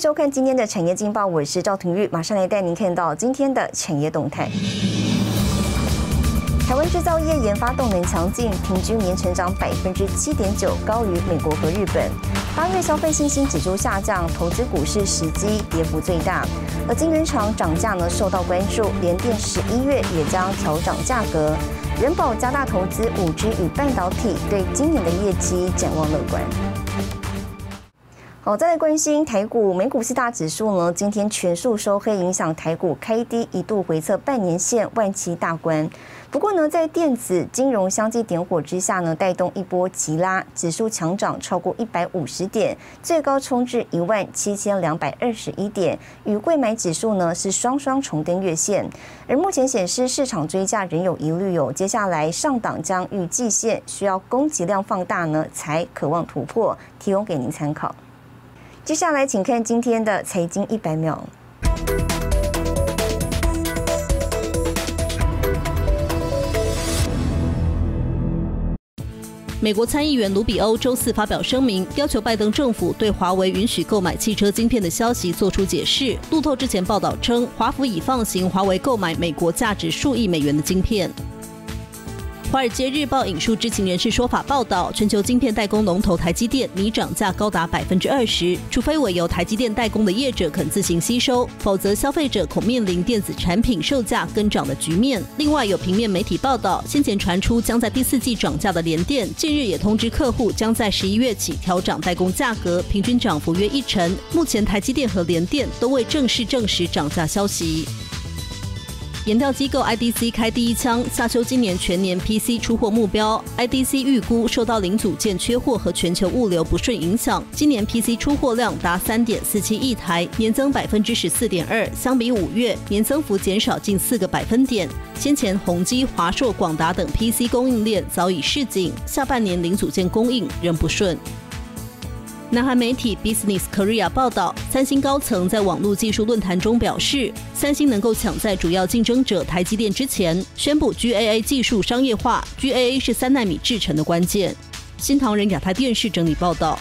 收看今天的产业劲报，我是赵廷玉，马上来带您看到今天的产业动态。台湾制造业研发动能强劲，平均年成长百分之七点九，高于美国和日本。八月消费信心指数下降，投资股市时机跌幅最大。而晶圆厂涨价呢受到关注，联电十一月也将调涨价格。人保加大投资五 G 与半导体，对今年的业绩展望乐观。好，再来关心台股，美股四大指数呢，今天全数收黑，影响台股开低，一度回测半年线万七大关。不过呢，在电子金融相继点火之下呢，带动一波急拉，指数强涨超过一百五十点，最高冲至一万七千两百二十一点，与贵买指数呢是双双重登月线。而目前显示市场追价仍有疑虑哦，接下来上档将遇季线，需要供给量放大呢，才渴望突破，提供给您参考。接下来请看今天的财经一百秒。美国参议员卢比欧周四发表声明，要求拜登政府对华为允许购买汽车晶片的消息做出解释。路透之前报道称，华府已放行华为购买美国价值数亿美元的晶片。华尔街日报引述知情人士说法报道，全球晶片代工龙头台积电拟涨价高达百分之二十，除非委由台积电代工的业者肯自行吸收，否则消费者恐面临电子产品售价跟涨的局面。另外，有平面媒体报道，先前传出将在第四季涨价的联电，近日也通知客户将在十一月起调涨代工价格，平均涨幅约一成。目前台积电和联电都未正式证实涨价消息。研调机构 IDC 开第一枪，下修今年全年 PC 出货目标。IDC 预估受到零组件缺货和全球物流不顺影响，今年 PC 出货量达三点四七亿台，年增百分之十四点二，相比五月年增幅减少近四个百分点。先前宏基、华硕、广达等 PC 供应链早已示警，下半年零组件供应仍不顺。南韩媒体 Business Korea 报道，三星高层在网络技术论坛中表示，三星能够抢在主要竞争者台积电之前，宣布 GAA 技术商业化。GAA 是三纳米制成的关键。新唐人亚太电视整理报道。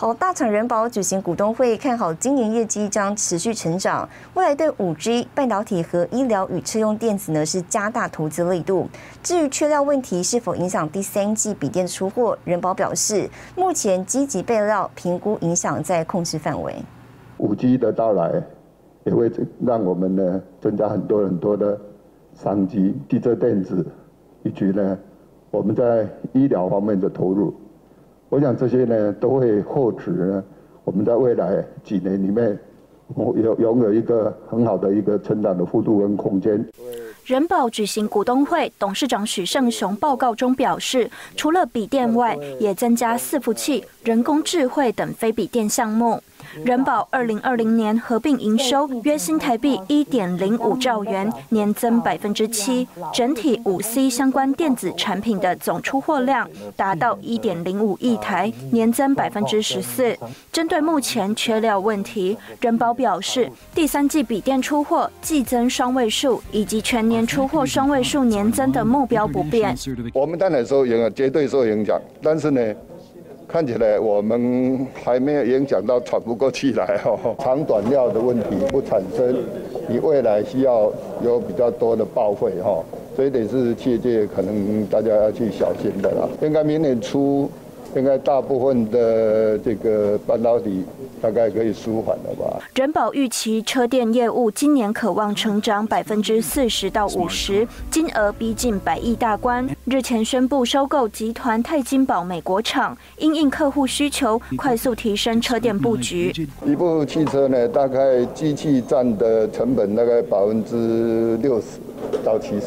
好，大厂人保举行股东会，看好今年业绩将持续成长。未来对五 G、半导体和医疗与车用电子呢是加大投资力度。至于缺料问题是否影响第三季笔电出货，人保表示，目前积极备料，评估影响在控制范围。五 G 的到来也会让我们呢增加很多很多的商机，汽车电子以及呢我们在医疗方面的投入。我想这些呢都会获取呢，我们在未来几年里面，有拥有一个很好的一个成长的幅度跟空间。人保举行股东会，董事长许胜雄报告中表示，除了笔电外，也增加伺服器、人工智慧等非笔电项目。人保二零二零年合并营收约新台币一点零五兆元，年增百分之七。整体五 C 相关电子产品的总出货量达到一点零五亿台，年增百分之十四。针对目前缺料问题，人保表示，第三季笔电出货季增双位数，以及全年出货双位数年增的目标不变。我们当然受影响，绝对受影响，但是呢？看起来我们还没有影响到喘不过气来哈，长短料的问题不产生，你未来需要有比较多的报废哈，这一点是切界，可能大家要去小心的啦。应该明年初。应该大部分的这个半导体大概可以舒缓了吧？人保预期车电业务今年渴望成长百分之四十到五十，金额逼近百亿大关。日前宣布收购集团泰金宝美国厂，因应客户需求，快速提升车电布局。一部汽车呢，大概机器占的成本大概百分之六十到七十，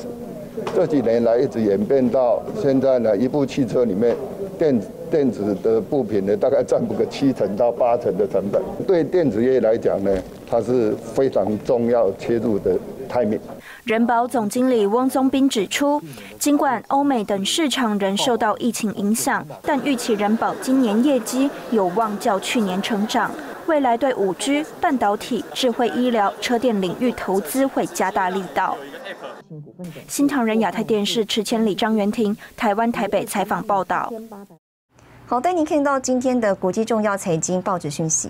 这几年来一直演变到现在呢，一部汽车里面电。电子的部品呢，大概占不个七成到八成的成本。对电子业来讲呢，它是非常重要切入的台面。人保总经理翁宗斌指出，尽管欧美等市场仍受到疫情影响，但预期人保今年业绩有望较去年成长。未来对五 G、半导体、智慧医疗、车电领域投资会加大力道。新唐人亚太电视池千里张元婷，台湾台北采访报道。好，带您看到今天的国际重要财经报纸讯息。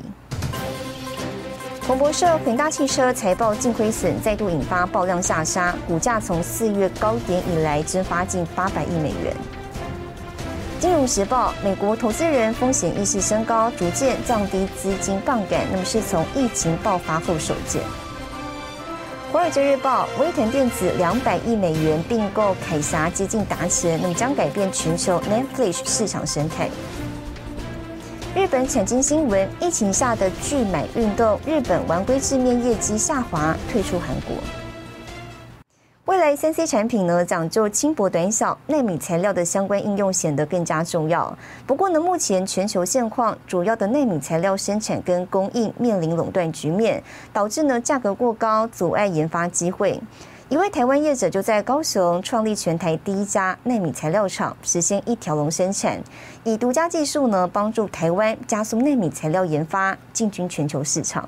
彭博社，恒大汽车财报净亏损再度引发爆量下杀，股价从四月高点以来蒸发近八百亿美元。金融时报，美国投资人风险意识升高，逐渐降低资金杠杆，那么是从疫情爆发后首见。华尔街日报，威腾电子两百亿美元并购凯霞接近达成，那么将改变全球 Netflix 市场生态。日本产经新闻：疫情下的拒买运动，日本玩龟制面业绩下滑，退出韩国。在三 C 产品呢，讲究轻薄短小，纳米材料的相关应用显得更加重要。不过呢，目前全球现况，主要的纳米材料生产跟供应面临垄断局面，导致呢价格过高，阻碍研发机会。一位台湾业者就在高雄创立全台第一家纳米材料厂，实现一条龙生产，以独家技术呢帮助台湾加速纳米材料研发，进军全球市场。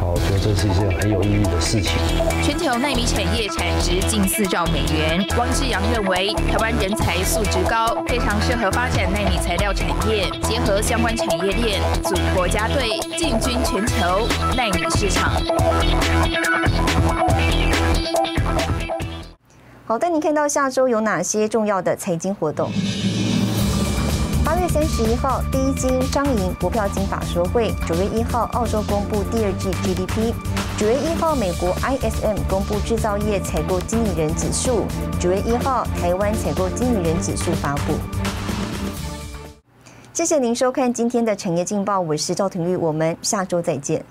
我觉得这是一件很有意义的事情。全球纳米产业产值近四兆美元。汪志阳认为，台湾人才素质高，非常适合发展纳米材料产业，结合相关产业链，组国家队，进军全球纳米市场。好，带你看到下周有哪些重要的财经活动。三十一号，第一金张银股票金法说会；九月一号，澳洲公布第二季 GDP；九月一号，美国 ISM 公布制造业采购经理人指数；九月一号，台湾采购经理人指数发布。谢谢您收看今天的产业劲报，我是赵廷玉，我们下周再见。